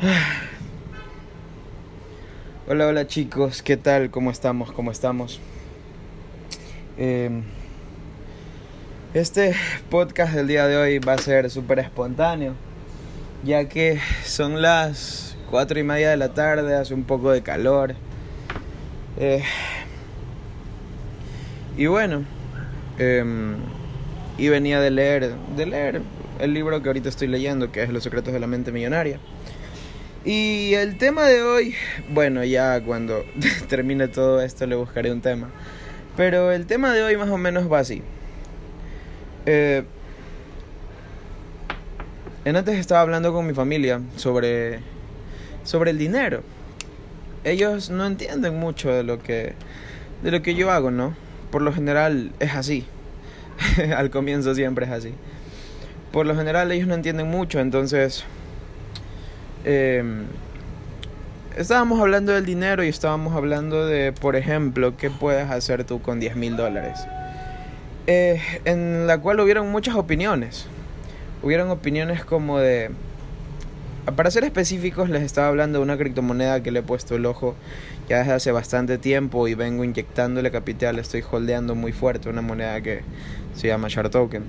Hola, hola chicos, ¿qué tal? ¿Cómo estamos? ¿Cómo estamos? Em, este podcast del día de hoy va a ser súper espontáneo, ya que son las cuatro y media de la tarde, hace un poco de calor. Eh, y bueno, em, y venía de leer, de leer el libro que ahorita estoy leyendo, que es Los secretos de la mente millonaria. Y el tema de hoy, bueno, ya cuando termine todo esto le buscaré un tema. Pero el tema de hoy más o menos va así. Eh, en antes estaba hablando con mi familia sobre, sobre el dinero. Ellos no entienden mucho de lo que, de lo que yo hago, ¿no? Por lo general es así. Al comienzo siempre es así. Por lo general ellos no entienden mucho, entonces eh, estábamos hablando del dinero y estábamos hablando de, por ejemplo, qué puedes hacer tú con 10 mil dólares. Eh, en la cual hubieron muchas opiniones. Hubieron opiniones como de... Para ser específicos, les estaba hablando de una criptomoneda que le he puesto el ojo ya desde hace bastante tiempo y vengo inyectándole capital, estoy holdeando muy fuerte una moneda que se llama Shard Token.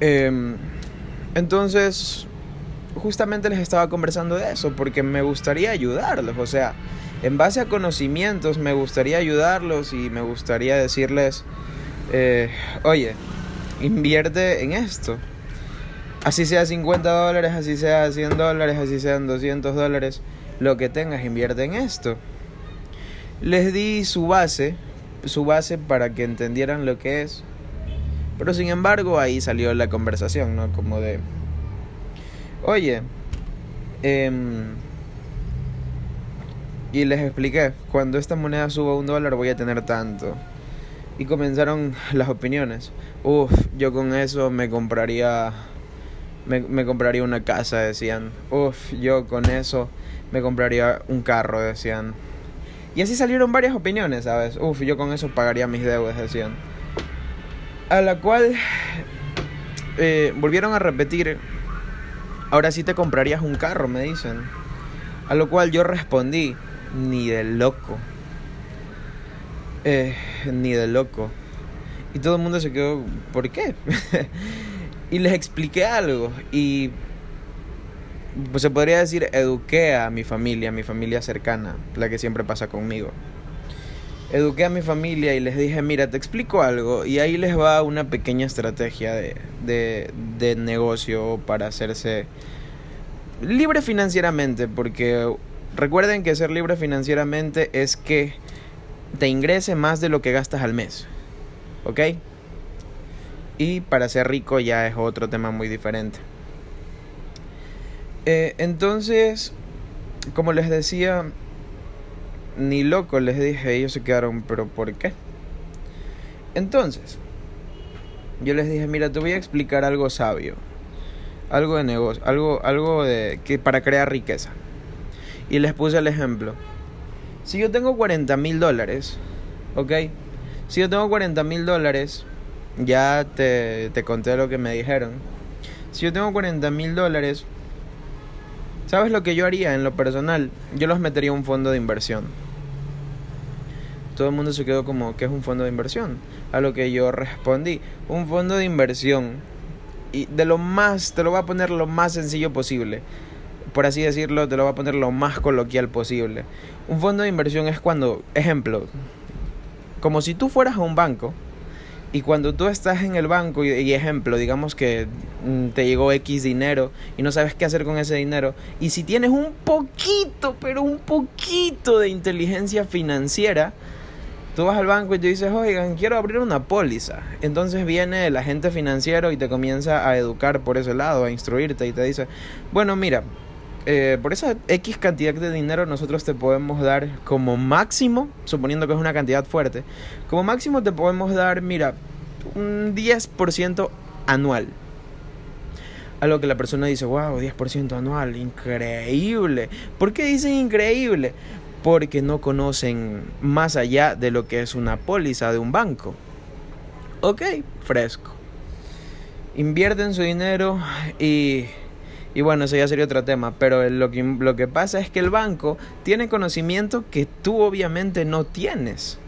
Eh, entonces, justamente les estaba conversando de eso, porque me gustaría ayudarlos, o sea, en base a conocimientos me gustaría ayudarlos y me gustaría decirles, eh, oye, invierte en esto. Así sea 50 dólares, así sea 100 dólares, así sean 200 dólares, lo que tengas, invierte en esto. Les di su base, su base para que entendieran lo que es. Pero sin embargo ahí salió la conversación, ¿no? Como de, Oye, em, y les expliqué, cuando esta moneda suba un dólar voy a tener tanto. Y comenzaron las opiniones. Uf, yo con eso me compraría, me, compraría una casa, decían. Uf, yo con eso me compraría un carro, decían. Y así salieron varias opiniones, ¿sabes? Uf, yo con eso pagaría mis deudas, decían. A la cual eh, volvieron a repetir Ahora sí te comprarías un carro, me dicen. A lo cual yo respondí, ni de loco. Eh, ni de loco. Y todo el mundo se quedó, ¿por qué? y les expliqué algo. Y pues se podría decir, eduqué a mi familia, a mi familia cercana, la que siempre pasa conmigo. Eduqué a mi familia y les dije, mira, te explico algo. Y ahí les va una pequeña estrategia de, de, de negocio para hacerse libre financieramente, porque recuerden que ser libre financieramente es que te ingrese más de lo que gastas al mes, ¿ok? Y para ser rico ya es otro tema muy diferente. Eh, entonces, como les decía, ni loco les dije, ellos se quedaron, pero ¿por qué? Entonces, yo les dije, mira, te voy a explicar algo sabio, algo de negocio, algo, algo de que para crear riqueza. Y les puse el ejemplo. Si yo tengo 40 mil dólares, ¿ok? Si yo tengo 40 mil dólares, ya te, te conté lo que me dijeron. Si yo tengo 40 mil dólares, ¿sabes lo que yo haría en lo personal? Yo los metería un fondo de inversión. Todo el mundo se quedó como, ¿qué es un fondo de inversión? A lo que yo respondí, un fondo de inversión y de lo más, te lo voy a poner lo más sencillo posible. Por así decirlo, te lo voy a poner lo más coloquial posible. Un fondo de inversión es cuando, ejemplo, como si tú fueras a un banco y cuando tú estás en el banco y, ejemplo, digamos que mm, te llegó X dinero y no sabes qué hacer con ese dinero y si tienes un poquito, pero un poquito de inteligencia financiera, Tú vas al banco y te dices, oigan, quiero abrir una póliza. Entonces viene el agente financiero y te comienza a educar por ese lado, a instruirte y te dice, bueno, mira, eh, por esa X cantidad de dinero nosotros te podemos dar como máximo, suponiendo que es una cantidad fuerte, como máximo te podemos dar, mira, un 10% anual. A lo que la persona dice, wow, 10% anual, increíble. ¿Por qué dicen increíble? Porque no conocen más allá de lo que es una póliza de un banco. Ok, fresco. Invierten su dinero y, Y bueno, eso ya sería otro tema, pero lo que, lo que pasa es que el banco tiene conocimiento que tú obviamente no tienes.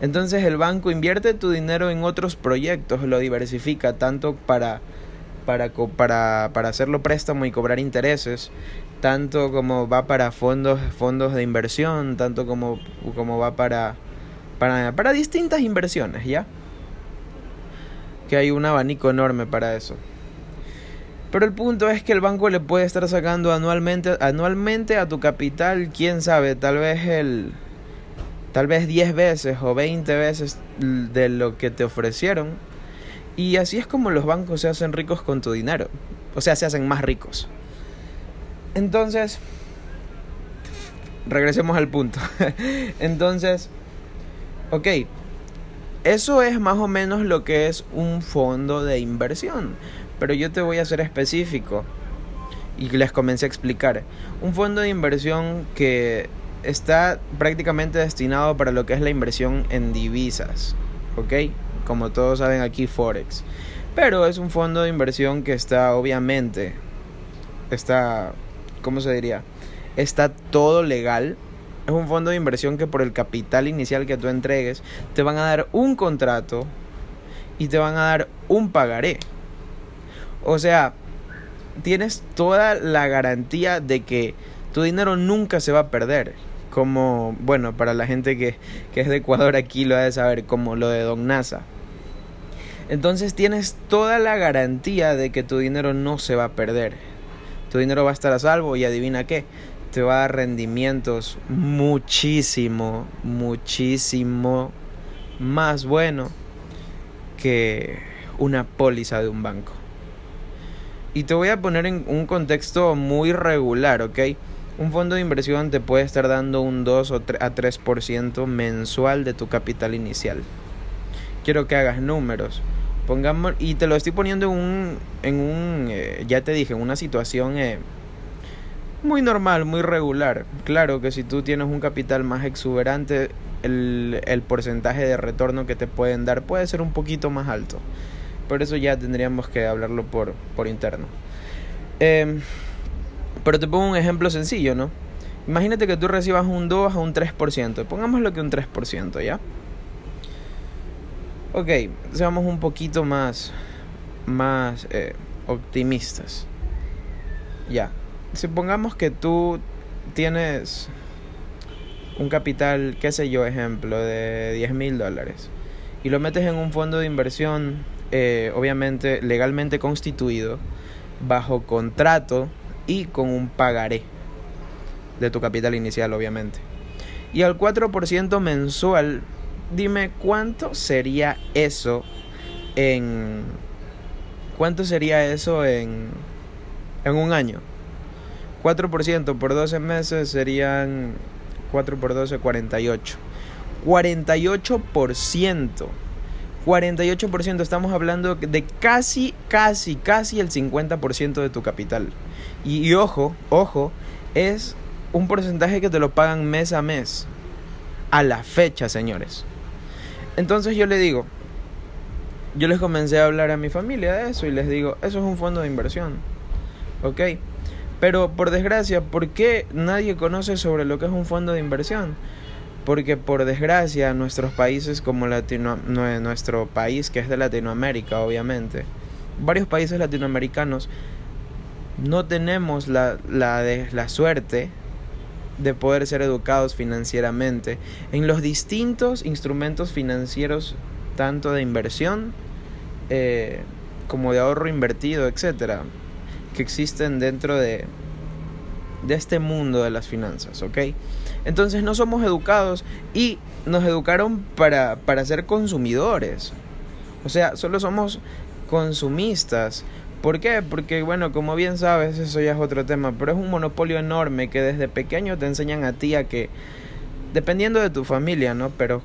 Entonces el banco invierte tu dinero en otros proyectos, lo diversifica tanto para, para, para, para hacerlo préstamo y cobrar intereses, tanto como va para fondos, fondos de inversión, tanto como, como va para, para, para distintas inversiones, ¿ya? Que hay un abanico enorme para eso. Pero el punto es que el banco le puede estar sacando anualmente, anualmente a tu capital, quién sabe, tal vez el tal vez 10 veces o 20 veces de lo que te ofrecieron. Y así es como los bancos se hacen ricos con tu dinero. O sea, se hacen más ricos. Entonces, regresemos al punto. Entonces, ok, eso es más o menos lo que es un fondo de inversión. Pero yo te voy a ser específico y les comencé a explicar. Un fondo de inversión que está prácticamente destinado para lo que es la inversión en divisas, ¿ok? Como todos saben aquí, Forex. Pero es un fondo de inversión que está obviamente, está, ¿cómo se diría? Está todo legal. Es un fondo de inversión que por el capital inicial que tú entregues, te van a dar un contrato y te van a dar un pagaré. O sea, tienes toda la garantía de que tu dinero nunca se va a perder. Como, bueno, para la gente que, que es de Ecuador aquí lo ha de saber, como lo de Don NASA. Entonces tienes toda la garantía de que tu dinero no se va a perder. Tu dinero va a estar a salvo y adivina qué, te va a dar rendimientos muchísimo, muchísimo más bueno que una póliza de un banco. Y te voy a poner en un contexto muy regular, ¿ok? Un fondo de inversión te puede estar dando un 2 a 3% mensual de tu capital inicial. Quiero que hagas números. Pongamos, y te lo estoy poniendo en un, en un eh, ya te dije, en una situación eh, muy normal, muy regular. Claro que si tú tienes un capital más exuberante, el, el porcentaje de retorno que te pueden dar puede ser un poquito más alto. Por eso ya tendríamos que hablarlo por, por interno. Em, pero te pongo un ejemplo sencillo, ¿no? Imagínate que tú recibas un 2 a un 3%. Pongámoslo que un 3%, ¿ya? Ok, seamos un poquito más, más eh, optimistas. Ya. Supongamos que tú tienes un capital, qué sé yo, ejemplo, de 10 mil dólares. Y lo metes en un fondo de inversión eh, obviamente legalmente constituido, bajo contrato y con un pagaré de tu capital inicial, obviamente. Y al 4% mensual, dime cuánto sería eso en... ¿Cuánto sería eso en, en un año? 4% por 12 meses serían 4 por 12, 48. 48%. 48%, estamos hablando de casi, casi, casi el 50% de tu capital. Y, ojo, ojo, es un porcentaje que te lo pagan mes a mes. A la fecha, señores. Entonces yo le digo, yo les comencé a hablar a mi familia de eso y les digo, eso es un fondo de inversión. ¿Ok? Pero por desgracia, ¿por qué nadie conoce sobre lo que es un fondo de inversión? porque por desgracia nuestros países como nuestro país que es de Latinoamérica obviamente, varios países latinoamericanos no tenemos la, la suerte de poder ser educados financieramente en los distintos instrumentos financieros tanto de inversión eh, como de ahorro invertido, etcétera, que existen dentro de, de este mundo de las finanzas, ¿ok? Entonces no somos educados y nos educaron para, para ser consumidores. O sea, solo somos consumistas. ¿Por qué? Porque, bueno, como bien sabes, eso ya es otro tema, pero es un monopolio enorme que desde pequeño te enseñan a ti a que, dependiendo de tu familia, ¿no? Pero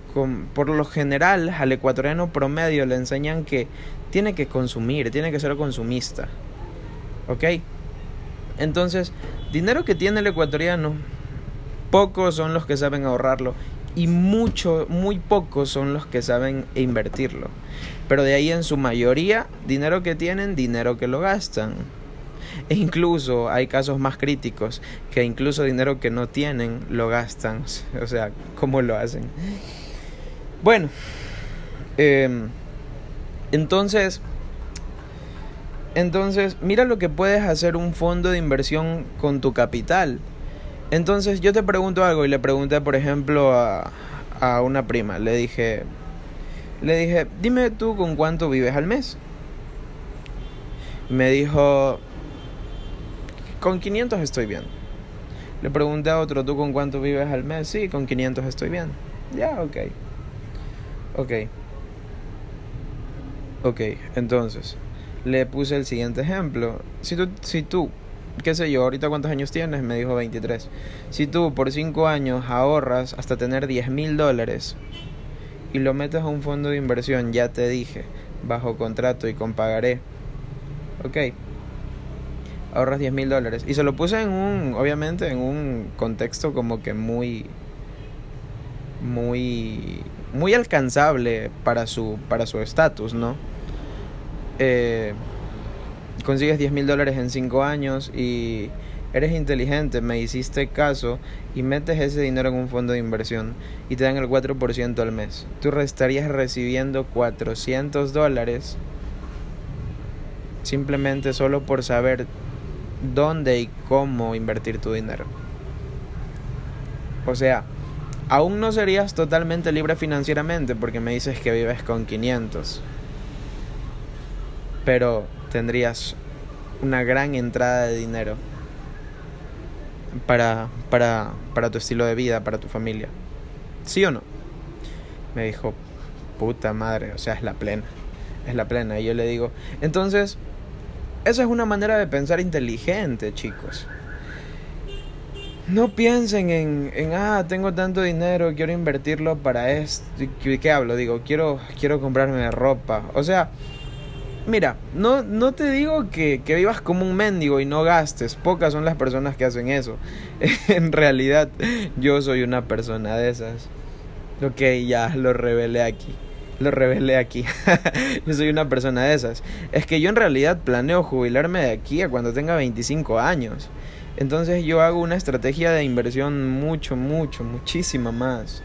por lo general al ecuatoriano promedio le enseñan que tiene que consumir, tiene que ser consumista. ¿Ok? Entonces, dinero que tiene el ecuatoriano pocos son los que saben ahorrarlo y mucho, muy pocos son los que saben invertirlo. Pero de ahí en su mayoría, dinero que tienen, dinero que lo gastan. E incluso hay casos más críticos que incluso dinero que no tienen lo gastan. O sea, ¿cómo lo hacen? Bueno, em, entonces, entonces, mira lo que puedes hacer un fondo de inversión con tu capital. Entonces, yo te pregunto algo y le pregunté, por ejemplo, a, a una prima. Le dije, le dije, dime tú con cuánto vives al mes. Me dijo, con 500 estoy bien. Le pregunté a otro, ¿tú con cuánto vives al mes? Sí, con 500 estoy bien. Ya, ok. Ok. Ok, entonces, le puse el siguiente ejemplo. Si tú, si tú, qué sé yo, ahorita cuántos años tienes, me dijo 23. Si tú por 5 años ahorras hasta tener 10 mil dólares y lo metes a un fondo de inversión, ya te dije, bajo contrato y con pagaré. Ok. Ahorras 10 mil dólares. Y se lo puse en un, obviamente, en un contexto como que muy, muy, muy alcanzable para su, para su estatus, ¿no? eh, consigues 10 mil dólares en 5 años y eres inteligente, me hiciste caso y metes ese dinero en un fondo de inversión y te dan el 4% al mes. Tú estarías recibiendo 400 dólares simplemente solo por saber dónde y cómo invertir tu dinero. O sea, aún no serías totalmente libre financieramente porque me dices que vives con 500 pero tendrías una gran entrada de dinero para, para, para tu estilo de vida, para tu familia. ¿Sí o no? Me dijo, puta madre, o sea, es la plena, es la plena. Y yo le digo, entonces, esa es una manera de pensar inteligente, chicos. No piensen en, en, ah, tengo tanto dinero, quiero invertirlo para esto. ¿Qué hablo? Digo, quiero, quiero comprarme ropa. O sea, Mira, no, no te digo que, que, vivas como un mendigo y no gastes. Pocas son las personas que hacen eso. en realidad, yo soy una persona de esas. Ok, ya lo revelé aquí. Lo revelé aquí. yo soy una persona de esas. Es que yo en realidad planeo jubilarme de aquí a cuando tenga 25 años. Entonces yo hago una estrategia de inversión mucho, mucho, muchísima más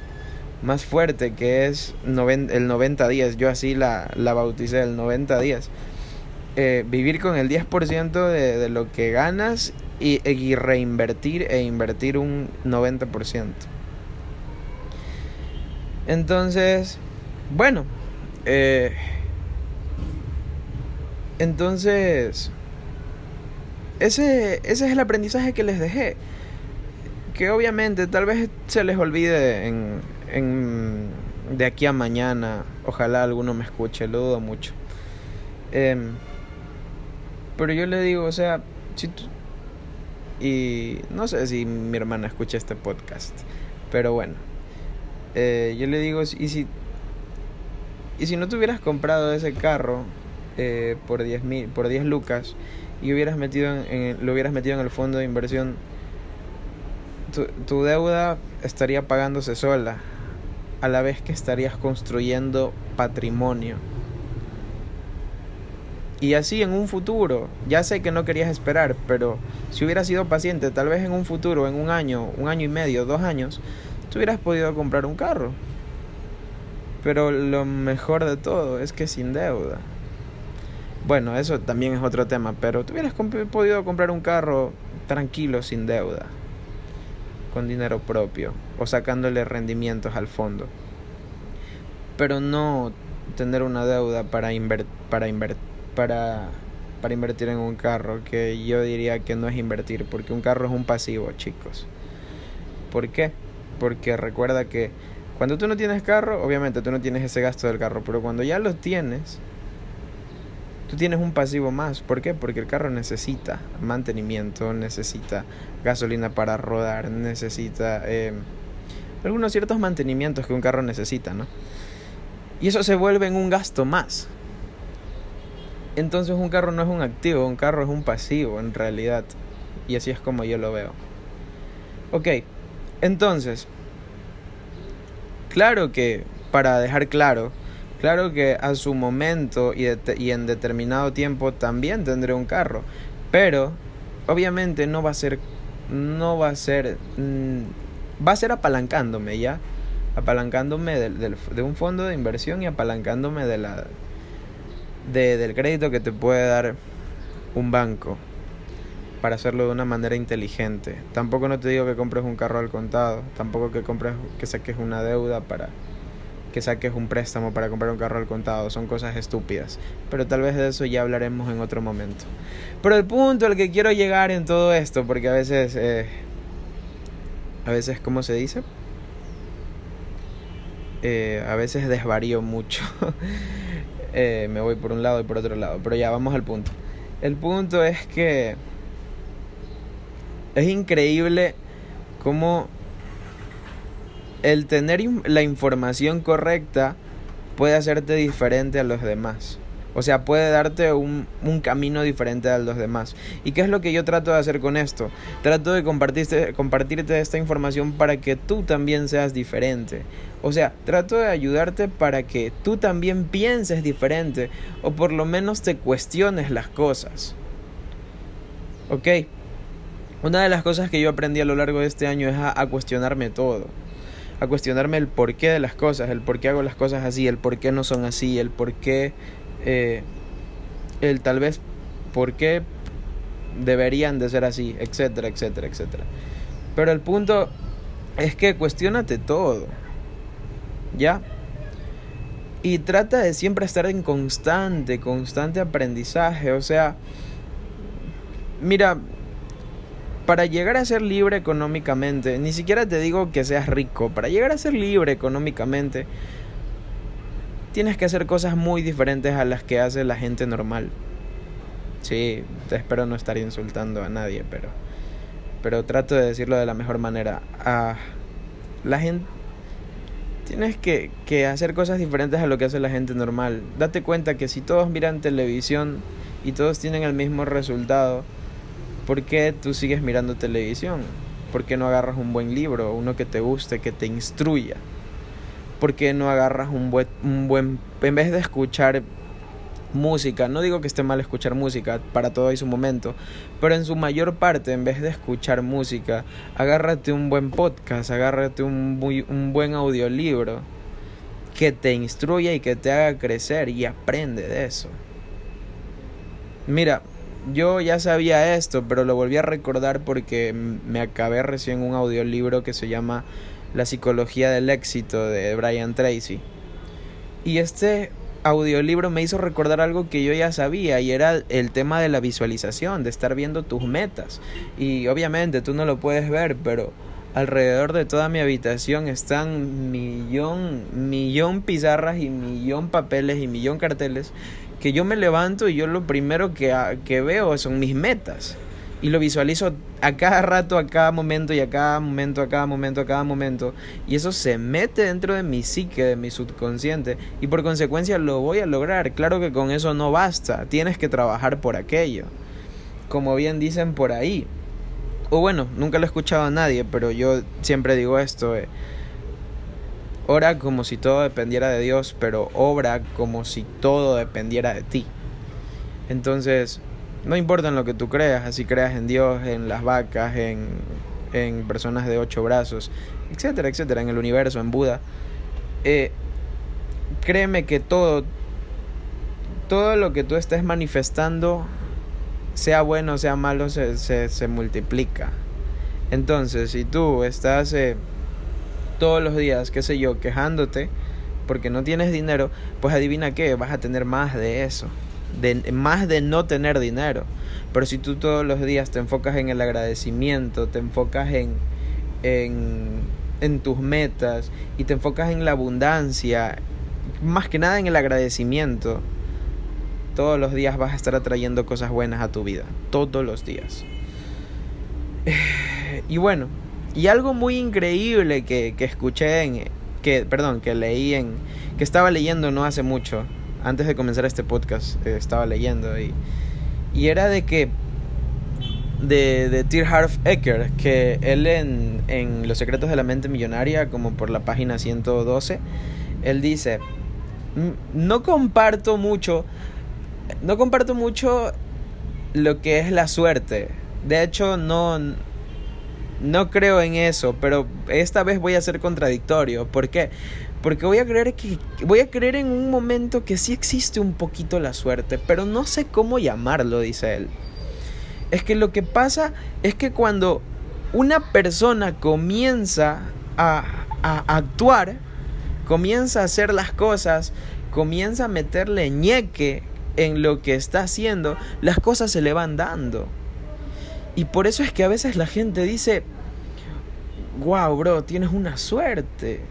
más fuerte que es el 90 días. Yo así la, la bauticé, el 90 días. Eh, vivir con el 10% de, de, lo que ganas y, reinvertir e invertir un 90%. Entonces, bueno, eh, entonces, ese, ese es el aprendizaje que les dejé. Que obviamente tal vez se les olvide en, en, de aquí a mañana. Ojalá alguno me escuche, lo dudo mucho. Em, pero yo le digo, o sea, si tú... Y no sé si mi hermana escucha este podcast, pero bueno. Eh, yo le digo, y si... Y si no te hubieras comprado ese carro eh, por 10 mil, por 10 lucas y hubieras metido en, lo hubieras metido en el fondo de inversión, tu, tu deuda estaría pagándose sola a la vez que estarías construyendo patrimonio. Y así en un futuro, ya sé que no querías esperar, pero si hubieras sido paciente, tal vez en un futuro, en un año, un año y medio, dos años, tú hubieras podido comprar un carro. Pero lo mejor de todo es que sin deuda. Bueno, eso también es otro tema, pero tú hubieras podido comprar un carro tranquilo, sin deuda con dinero propio o sacándole rendimientos al fondo. Pero no tener una deuda para, para, para, para invertir en un carro, que yo diría que no es invertir, porque un carro es un pasivo, chicos. ¿Por qué? Porque recuerda que cuando tú no tienes carro, obviamente tú no tienes ese gasto del carro, pero cuando ya lo tienes, tú tienes un pasivo más. ¿Por qué? Porque el carro necesita mantenimiento, necesita gasolina para rodar, necesita eh, algunos ciertos mantenimientos que un carro necesita, ¿no? Y eso se vuelve en un gasto más. Entonces un carro no es un activo, un carro es un pasivo en realidad. Y así es como yo lo veo. Ok, entonces, claro que, para dejar claro, Claro que a su momento y, en determinado tiempo también tendré un carro, Pero, obviamente no va a ser, no va a ser, mm, va a ser apalancándome, ¿ya? Apalancándome de un fondo de inversión y apalancándome de la, de, del crédito que te puede dar un banco para hacerlo de una manera inteligente. Tampoco no te digo que compres un carro al contado, tampoco que compres que saques una deuda para que saques un préstamo para comprar un carro al contado, son cosas estúpidas, pero tal vez de eso ya hablaremos en otro momento. Pero el punto al que quiero llegar en todo esto, porque a veces eh, a veces ¿cómo se dice? Eh, a veces desvarío mucho. Eh, me voy por un lado y por otro lado, pero ya vamos al punto. El punto es que es increíble cómo el tener la información correcta puede hacerte diferente a los demás. O sea, puede darte un, un, camino diferente a los demás. ¿Y qué es lo que yo trato de hacer con esto? Trato de compartirte, compartirte esta información para que tú también seas diferente. O sea, trato de ayudarte para que tú también pienses diferente o por lo menos te cuestiones las cosas. ¿Ok? Una de las cosas que yo aprendí a lo largo de este año es a, cuestionarme todo. A cuestionarme el porqué de las cosas, el por qué hago las cosas así, el por qué no son así, el por qué, eh, el tal vez por qué deberían de ser así, etcétera, etcétera, etcétera. Pero el punto es que cuestionate todo. ¿Ya? Y trata de siempre estar en constante, constante aprendizaje. O sea, mira, para llegar a ser libre económicamente, ni siquiera te digo que seas rico, para llegar a ser libre económicamente, tienes que hacer cosas muy diferentes a las que hace la gente normal. Sí, te espero no estar insultando a nadie, pero pero trato de decirlo de la mejor manera. Ah, la gente tienes que, que hacer cosas diferentes a lo que hace la gente normal. Date cuenta que si todos miran televisión y todos tienen el mismo resultado, ¿Por qué tú sigues mirando televisión? ¿Por qué no agarras un buen libro, uno que te guste, que te instruya? ¿Por qué no agarras un buen, un buen... En vez de escuchar música, no digo que esté mal escuchar música, para todo hay su momento, pero en su mayor parte, en vez de escuchar música, agárrate un buen podcast, agárrate un, un buen audiolibro que te instruya y que te haga crecer y aprende de eso. Mira, yo ya sabía esto, pero lo volví a recordar porque me acabé recién un audiolibro que se llama La psicología del éxito de Brian Tracy. Y este audiolibro me hizo recordar algo que yo ya sabía y era el tema de la visualización, de estar viendo tus metas. Y obviamente tú no lo puedes ver, pero alrededor de toda mi habitación están millón, millón pizarras y millón papeles y millón carteles que yo me levanto y yo lo primero que, que veo son mis metas. Y lo visualizo a cada rato, a cada momento y a cada momento, a cada momento, a cada momento. Y eso se mete dentro de mi psique, de mi subconsciente. Y por consecuencia lo voy a lograr. Claro que con eso no basta. Tienes que trabajar por aquello. Como bien dicen por ahí. O bueno, nunca lo he escuchado a nadie, pero yo siempre digo esto. Eh, Ora como si todo dependiera de Dios, pero obra como si todo dependiera de ti. Entonces, no importa en lo que tú creas, así creas en Dios, en las vacas, en, en personas de ocho brazos, etcétera, etcétera, en el universo, en Buda. Eh, créeme que todo, todo lo que tú estés manifestando, sea bueno sea malo, se, se, se multiplica. Entonces, si tú estás... Eh, todos los días, qué sé yo, quejándote porque no tienes dinero, pues adivina qué, vas a tener más de eso, de, más de no tener dinero. Pero si tú todos los días te enfocas en el agradecimiento, te enfocas en, en, en tus metas y te enfocas en la abundancia, más que nada en el agradecimiento, todos los días vas a estar atrayendo cosas buenas a tu vida, todos los días. Y bueno, y algo muy increíble que, que escuché en, que, perdón, que leí en, que estaba leyendo no hace mucho, antes de comenzar este podcast, eh, estaba leyendo y, y era de que de, de Tir Harf Ecker, que él en, en Los secretos de la mente millonaria, como por la página 112, él dice, no comparto mucho, no comparto mucho lo que es la suerte. De hecho, no, no creo en eso, pero esta vez voy a ser contradictorio. ¿Por qué? Porque voy a creer que voy a creer en un momento que sí existe un poquito la suerte, pero no sé cómo llamarlo, dice él. Es que lo que pasa es que cuando una persona comienza a, a actuar, comienza a hacer las cosas, comienza a meterle ñeque en lo que está haciendo, las cosas se le van dando. Y por eso es que a veces la gente dice, wow, bro, tienes una suerte.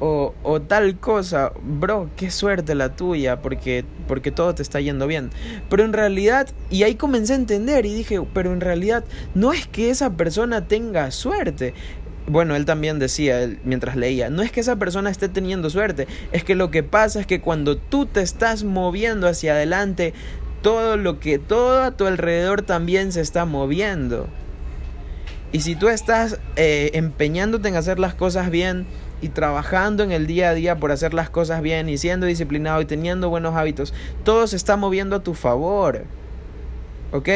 O, o, tal cosa, bro, qué suerte la tuya, porque, porque todo te está yendo bien. Pero en realidad, y ahí comencé a entender y dije, pero en realidad no es que esa persona tenga suerte, bueno, él también decía mientras leía, no es que esa persona esté teniendo suerte, es que lo que pasa es que cuando tú te estás moviendo hacia adelante, todo lo que todo a tu alrededor también se está moviendo. Y si tú estás eh, empeñándote en hacer las cosas bien y trabajando en el día a día por hacer las cosas bien y siendo disciplinado y teniendo buenos hábitos, todo se está moviendo a tu favor. ¿Ok?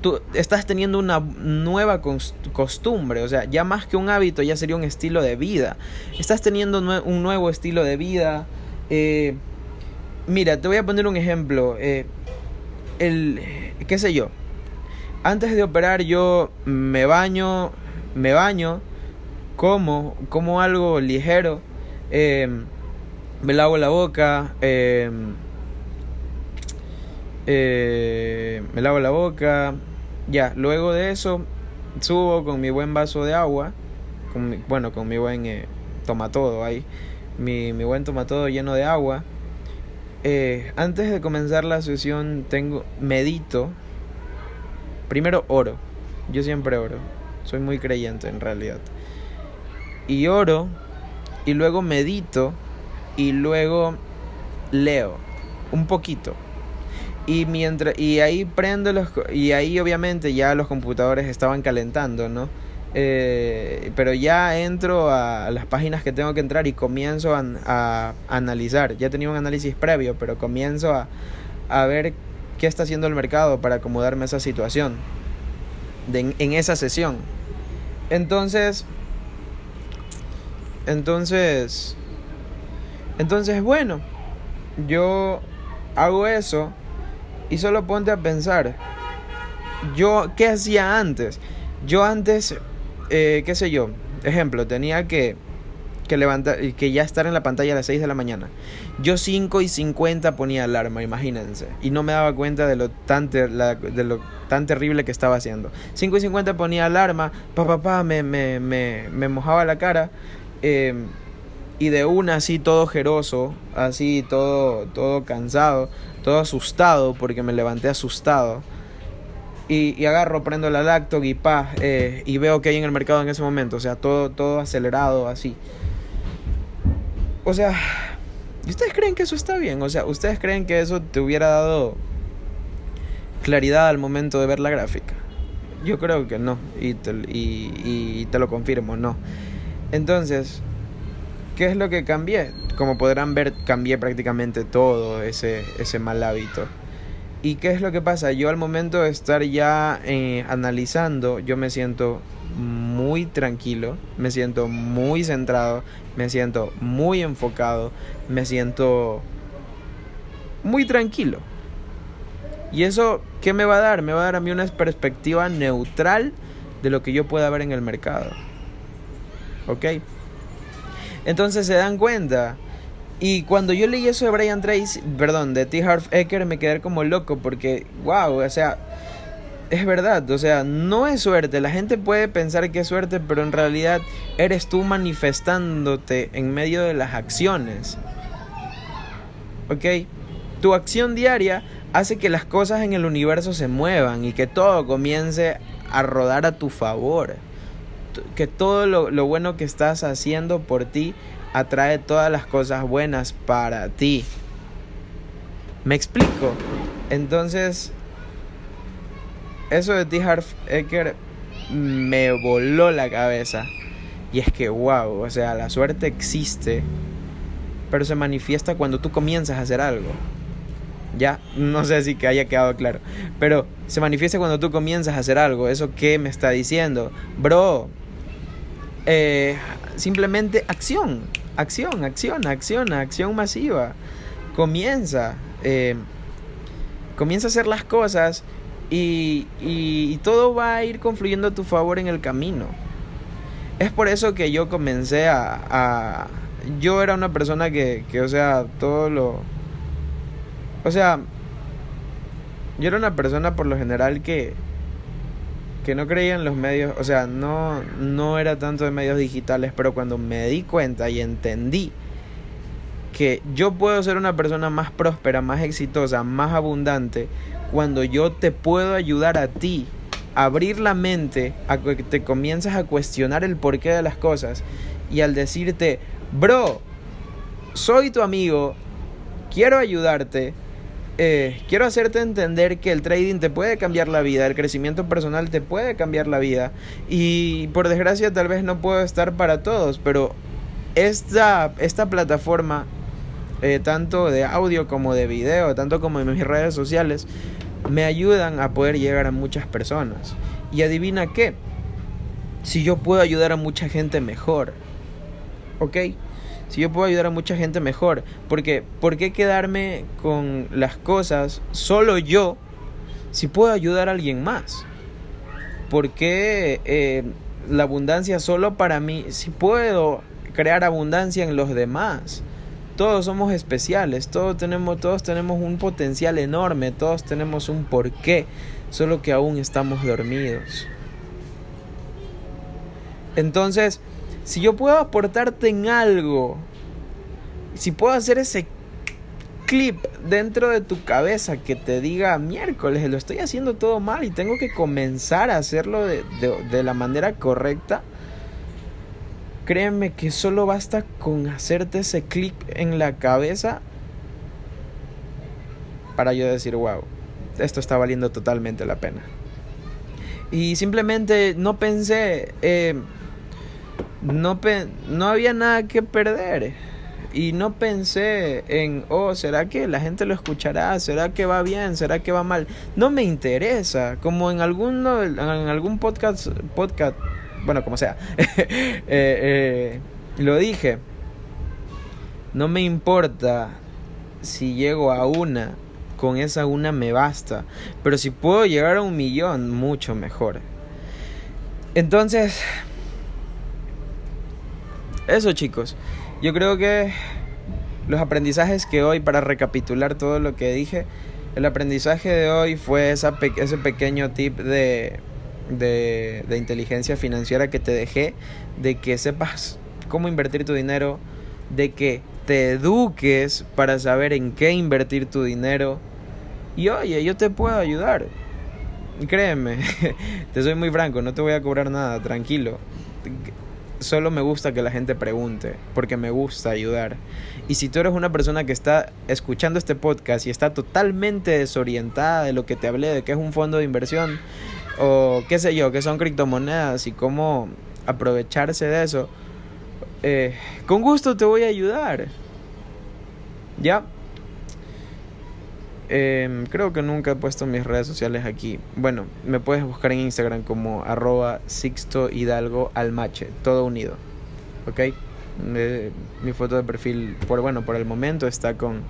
tú estás teniendo una nueva costumbre, o sea, ya más que un hábito, ya sería un estilo de vida. Estás teniendo un nuevo estilo de vida. Eh, mira, te voy a poner un ejemplo. Eh, el, qué sé yo, antes de operar yo me baño, me baño, como, como algo ligero, eh, me lavo la boca, me lavo la boca, ya, luego de eso subo con mi buen vaso de agua, con bueno, con mi buen eh, tomatodo ahí, mi, mi buen tomatodo lleno de agua. Eh, antes de comenzar la sesión tengo, medito, primero oro, yo siempre oro, soy muy creyente en realidad. Y oro, y luego medito, y luego leo, un poquito. Y mientras y ahí prendo los y ahí obviamente ya los computadores estaban calentando, ¿no? Eh, pero ya entro a las páginas que tengo que entrar y comienzo a, analizar. Ya tenía un análisis previo, pero comienzo a, ver qué está haciendo el mercado para acomodarme a esa situación de, en esa sesión. Entonces, entonces, entonces bueno, yo hago eso y solo ponte a pensar, yo, ¿qué hacía antes? Yo antes, eh, qué sé yo, ejemplo, tenía que, que levantar, que ya estar en la pantalla a las 6 de la mañana. Yo 5 y 50 ponía alarma, imagínense. Y no me daba cuenta de lo tan, de lo tan terrible que estaba haciendo. 5 y 50 ponía alarma, papá, pa, me, me, me, me, mojaba la cara. Eh, y de una así todo jeroso, así todo, todo cansado, todo asustado porque me levanté asustado. Y, agarro, prendo la lacto y pa, eh, y veo que hay en el mercado en ese momento, o sea, todo, todo acelerado así. O sea, ¿y ustedes creen que eso está bien? O sea, ¿ustedes creen que eso te hubiera dado claridad al momento de ver la gráfica? Yo creo que no, y y, y te lo confirmo, no. Entonces, ¿Qué es lo que cambié? Como podrán ver, cambié prácticamente todo ese, ese mal hábito. ¿Y qué es lo que pasa? Yo al momento de estar ya eh, analizando, yo me siento muy tranquilo, me siento muy centrado, me siento muy enfocado, me siento muy tranquilo. ¿Y eso qué me va a dar? Me va a dar a mí una perspectiva neutral de lo que yo pueda ver en el mercado. ¿Ok? Entonces se dan cuenta. Y cuando yo leí eso de Brian Tracy, perdón, de T. Harv Eker, me quedé como loco porque, wow, o sea, es verdad, o sea, no es suerte. La gente puede pensar que es suerte, pero en realidad eres tú manifestándote en medio de las acciones. ¿Ok? Tu acción diaria hace que las cosas en el universo se muevan y que todo comience a rodar a tu favor que todo lo, bueno que estás haciendo por ti atrae todas las cosas buenas para ti. ¿Me explico? Entonces, eso de T. Harv Eker me voló la cabeza. Y es que, wow, o sea, la suerte existe, pero se manifiesta cuando tú comienzas a hacer algo. Ya, no sé si que haya quedado claro. Pero se manifiesta cuando tú comienzas a hacer algo. ¿Eso qué me está diciendo? Bro, eh, simplemente acción, acción, acción, acción, acción masiva. Comienza, eh, comienza a hacer las cosas y, y, todo va a ir confluyendo a tu favor en el camino. Es por eso que yo comencé a, a yo era una persona que, que, o sea, todo lo... O sea, yo era una persona por lo general que, que no creía en los medios, o sea, no, no era tanto de medios digitales, pero cuando me di cuenta y entendí que yo puedo ser una persona más próspera, más exitosa, más abundante, cuando yo te puedo ayudar a ti a abrir la mente, a que te comienzas a cuestionar el porqué de las cosas y al decirte, bro, soy tu amigo, quiero ayudarte, eh, quiero hacerte entender que el trading te puede cambiar la vida, el crecimiento personal te puede cambiar la vida y por desgracia tal vez no puedo estar para todos, pero esta, esta plataforma, eh, tanto de audio como de video, tanto como en mis redes sociales, me ayudan a poder llegar a muchas personas. Y adivina qué, si yo puedo ayudar a mucha gente mejor, ¿ok? Si yo puedo ayudar a mucha gente mejor. Porque, ¿por qué quedarme con las cosas solo yo si puedo ayudar a alguien más? ¿Por qué eh, la abundancia solo para mí si puedo crear abundancia en los demás? Todos somos especiales, todos tenemos, todos tenemos un potencial enorme, todos tenemos un porqué, solo que aún estamos dormidos. Entonces, si yo puedo aportarte en algo, si puedo hacer ese clip dentro de tu cabeza que te diga miércoles, lo estoy haciendo todo mal y tengo que comenzar a hacerlo de, de la manera correcta, créeme que solo basta con hacerte ese clip en la cabeza para yo decir, wow, esto está valiendo totalmente la pena. Y simplemente no pensé, eh, no, no había nada que perder. Y no pensé en, oh, ¿será que la gente lo escuchará? ¿Será que va bien? ¿Será que va mal? No me interesa. Como en, alguno, en algún podcast, podcast, bueno, como sea, eh, eh, lo dije. No me importa si llego a una, con esa una me basta. Pero si puedo llegar a un millón, mucho mejor. Entonces, eso chicos, yo creo que los aprendizajes que hoy, para recapitular todo lo que dije, el aprendizaje de hoy fue esa ese pequeño tip de, de, de inteligencia financiera que te dejé, de que sepas cómo invertir tu dinero, de que te eduques para saber en qué invertir tu dinero. Y oye, yo te puedo ayudar. Créeme, te soy muy franco, no te voy a cobrar nada, tranquilo solo me gusta que la gente pregunte, porque me gusta ayudar. Y si tú eres una persona que está escuchando este podcast y está totalmente desorientada de lo que te hablé, de qué es un fondo de inversión, o qué sé yo, qué son criptomonedas y cómo aprovecharse de eso, eh, con gusto te voy a ayudar. ¿Ya? Em, creo que nunca he puesto mis redes sociales aquí. Bueno, me puedes buscar en Instagram como arroba Sixto Hidalgo Almache, todo unido. ¿Ok? mi foto de perfil, por bueno, por el momento está con,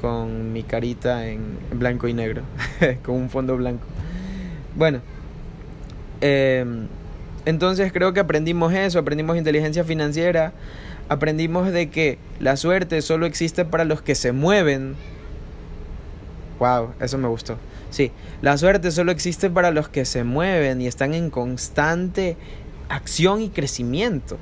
con mi carita en blanco y negro, con un fondo blanco. Bueno, em, entonces creo que aprendimos eso, aprendimos inteligencia financiera, aprendimos de que la suerte solo existe para los que se mueven Wow, eso me gustó. Sí, la suerte solo existe para los que se mueven y están en constante acción y crecimiento.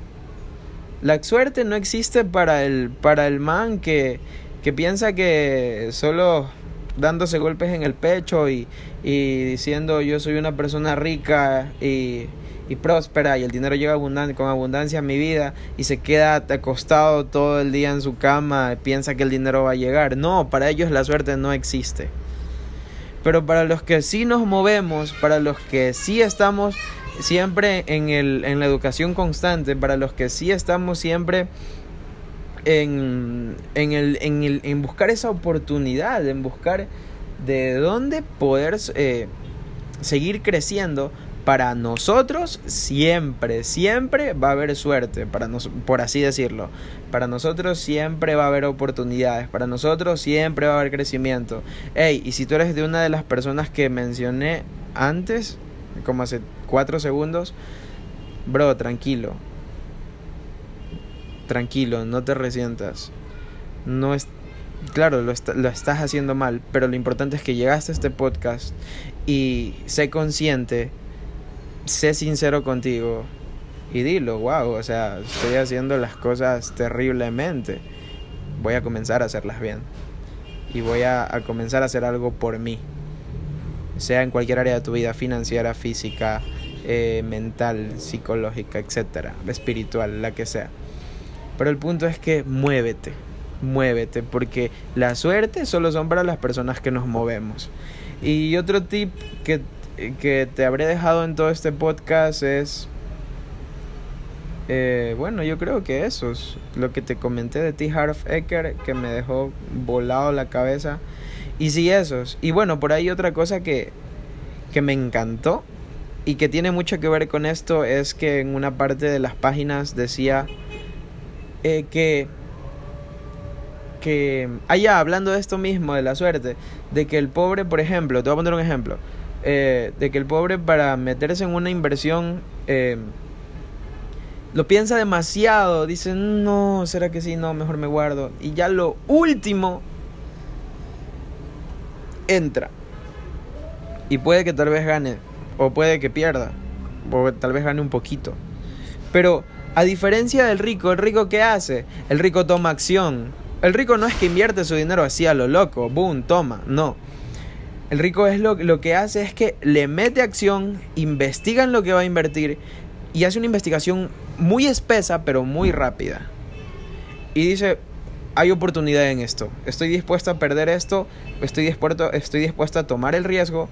La suerte no existe para el, para el man que, que piensa que solo dándose golpes en el pecho y, y diciendo yo soy una persona rica y, y próspera y el dinero llega con abundancia a mi vida y se queda acostado todo el día en su cama, piensa que el dinero va a llegar. No, para ellos la suerte no existe. Pero para los que sí nos movemos, para los que sí estamos siempre en, el, en la educación constante, para los que sí estamos siempre en, en, el, en, el, en buscar esa oportunidad, en buscar de dónde poder eh, seguir creciendo. Para nosotros siempre, siempre va a haber suerte, para nos, por así decirlo. Para nosotros siempre va a haber oportunidades, para nosotros siempre va a haber crecimiento. Hey, y si tú eres de una de las personas que mencioné antes, como hace cuatro segundos, bro, tranquilo. Tranquilo, no te resientas. No es, claro, lo, lo, estás haciendo mal, pero lo importante es que llegaste a este podcast y sé consciente, sé sincero contigo y dilo, wow, o sea, estoy haciendo las cosas terriblemente. Voy a comenzar a hacerlas bien. Y voy a, a comenzar a hacer algo por mí. Sea en cualquier área de tu vida, financiera, física, eh, mental, psicológica, etcétera, espiritual, la que sea. Pero el punto es que muévete, muévete, porque la suerte solo son para las personas que nos movemos. Y otro tip que, que te habré dejado en todo este podcast es, eh, bueno, yo creo que eso es lo que te comenté de T. Harv Eker, que me dejó volado la cabeza. Y sí, esos. Y bueno, por ahí otra cosa que, que me encantó y que tiene mucho que ver con esto es que en una parte de las páginas decía eh, que que allá hablando de esto mismo de la suerte de que el pobre por ejemplo te voy a poner un ejemplo eh, de que el pobre para meterse en una inversión eh, lo piensa demasiado dice no será que sí no mejor me guardo y ya lo último entra y puede que tal vez gane o puede que pierda o tal vez gane un poquito pero a diferencia del rico, ¿el rico qué hace? El rico toma acción. El rico no es que invierte su dinero así a lo loco, boom, toma, no. El rico es lo, que hace es que le mete acción, investiga en lo que va a invertir y hace una investigación muy espesa pero muy rápida. Y dice, hay oportunidad en esto, estoy dispuesto a perder esto, estoy dispuesto, estoy dispuesto a tomar el riesgo.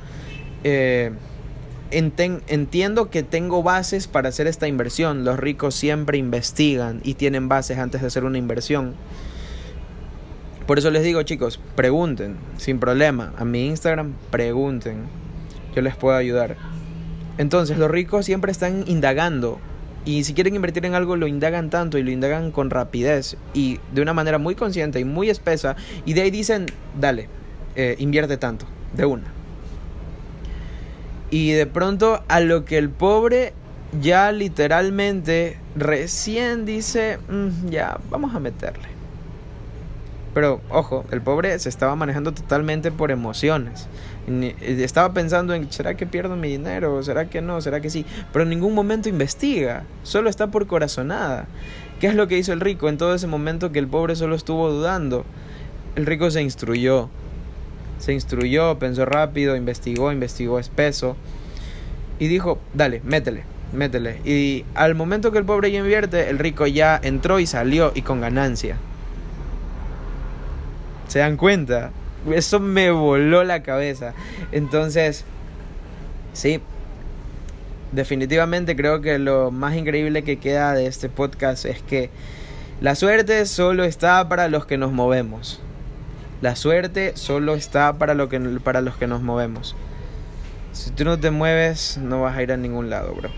Eh, entiendo que tengo bases para hacer esta inversión. Los ricos siempre investigan y tienen bases antes de hacer una inversión. Por eso les digo, chicos, pregunten, sin problema. A mi Instagram, pregunten. Yo les puedo ayudar. Entonces, los ricos siempre están indagando. Y si quieren invertir en algo, lo indagan tanto y lo indagan con rapidez y de una manera muy consciente y muy espesa. Y de ahí dicen, dale, eh, invierte tanto, de una. Y de pronto a lo que el pobre ya literalmente recién dice, mm, ya, vamos a meterle. Pero ojo, el pobre se estaba manejando totalmente por emociones. Estaba pensando en, ¿será que pierdo mi dinero? ¿Será que no? ¿Será que sí? Pero en ningún momento investiga, solo está por corazonada. ¿Qué es lo que hizo el rico en todo ese momento que el pobre solo estuvo dudando? El rico se instruyó, se instruyó, pensó rápido, investigó, investigó espeso y dijo, dale, métele, métele. Y al momento que el pobre ya invierte, el rico ya entró y salió y con ganancia. ¿Se dan cuenta? Eso me voló la cabeza. Entonces, sí, definitivamente creo que lo más increíble que queda de este podcast es que la suerte solo está para los que nos movemos. La suerte solo está para, lo que, para los que nos movemos. Si tú no te mueves, no vas a ir a ningún lado, bro.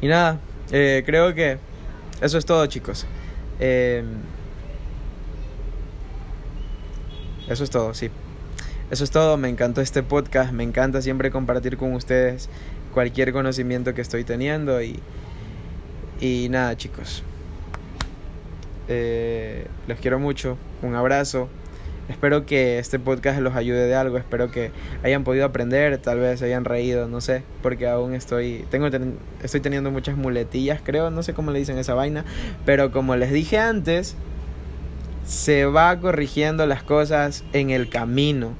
Y nada, eh, creo que eso es todo, chicos. Eh, eso es todo, sí. Eso es todo, me encantó este podcast, me encanta siempre compartir con ustedes cualquier conocimiento que estoy teniendo y, y nada chicos, eh, los quiero mucho. Un abrazo. Espero que este podcast los ayude de algo. Espero que hayan podido aprender, tal vez hayan reído, no sé, porque aún estoy tengo estoy teniendo muchas muletillas, creo, no sé cómo le dicen esa vaina, pero como les dije antes, se va corrigiendo las cosas en el camino.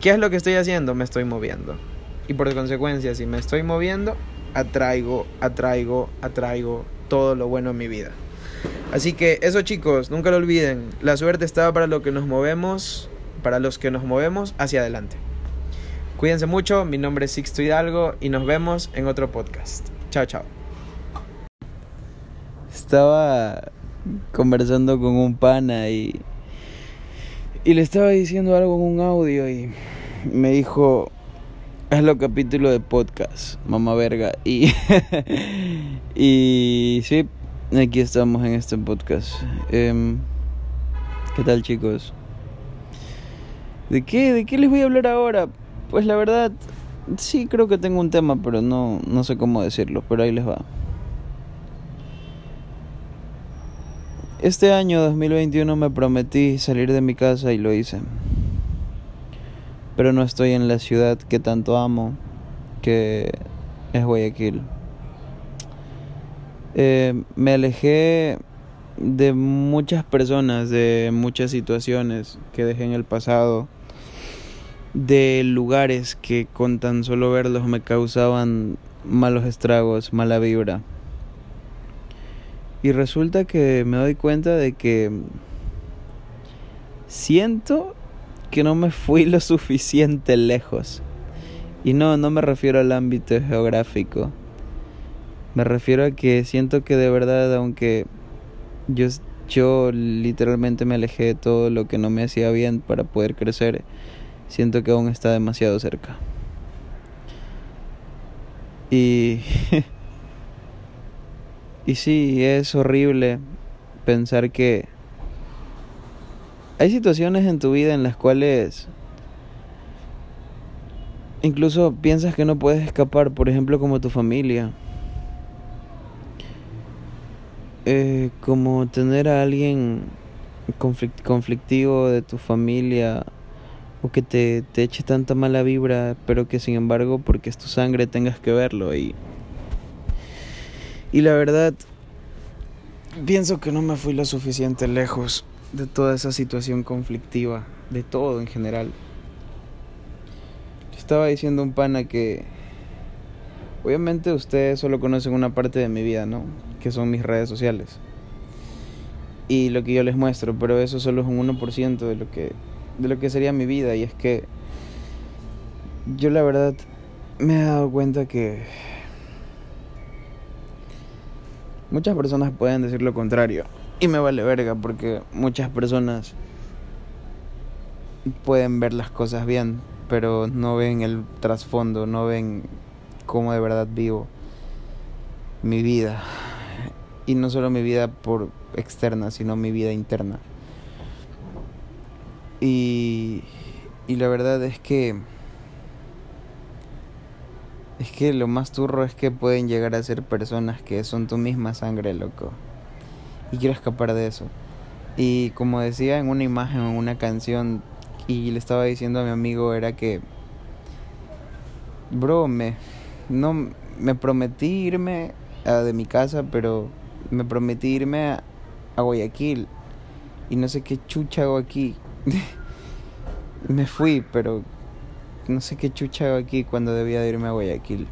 ¿Qué es lo que estoy haciendo? Me estoy moviendo. Y por consecuencia, si me estoy moviendo, atraigo, atraigo, atraigo todo lo bueno en mi vida. Así que eso chicos, nunca lo olviden, la suerte está para lo que nos movemos, para los que nos movemos hacia adelante. Cuídense mucho, mi nombre es Sixto Hidalgo y nos vemos en otro podcast. Chao, chao. estaba conversando con un pana y, y le estaba diciendo algo en un audio y me dijo, hazlo capítulo de podcast, mamá verga. Y, y sí, aquí estamos en este podcast. Em, ¿Qué tal chicos? ¿De qué? ¿De qué les voy a hablar ahora? Pues la verdad, sí creo que tengo un tema, pero no, no sé cómo decirlo, pero ahí les va. Este año 2021 me prometí salir de mi casa y lo hice. Pero no estoy en la ciudad que tanto amo, que es Guayaquil. Eh, me alejé de muchas personas, de muchas situaciones que dejé en el pasado de lugares que con tan solo verlos me causaban malos estragos, mala vibra. Y resulta que me doy cuenta de que siento que no me fui lo suficiente lejos. Y no, no me refiero al ámbito geográfico. Me refiero a que siento que de verdad, aunque yo, yo literalmente me alejé de todo lo que no me hacía bien para poder crecer, siento que aún está demasiado cerca. Y... y sí, es horrible pensar que hay situaciones en tu vida en las cuales incluso piensas que no puedes escapar, por ejemplo como tu familia. Eh, como tener a alguien conflictivo de tu familia o que te, te eche tanta mala vibra, pero que sin embargo, porque es tu sangre, tengas que verlo. Y, y la verdad, pienso que no me fui lo suficiente lejos de toda esa situación conflictiva, de todo en general. Estaba diciendo un pana que obviamente ustedes solo conocen una parte de mi vida, ¿no? Que son mis redes sociales. Y lo que yo les muestro, pero eso solo es un 1% de lo que de lo que sería mi vida y es que yo la verdad me he dado cuenta que muchas personas pueden decir lo contrario y me vale verga porque muchas personas pueden ver las cosas bien, pero no ven el trasfondo, no ven cómo de verdad vivo mi vida. Y no solo mi vida por externa, sino mi vida interna. Y, y la verdad es que... Es que lo más turro es que pueden llegar a ser personas que son tu misma sangre, loco. Y quiero escapar de eso. Y como decía en una imagen, en una canción, y le estaba diciendo a mi amigo, era que... Bro, me... No, me prometí irme de mi casa, pero me prometí irme a, a Guayaquil. Y no sé qué chucha hago aquí. me fui, pero no sé qué chucha hago aquí cuando debía de irme a Guayaquil.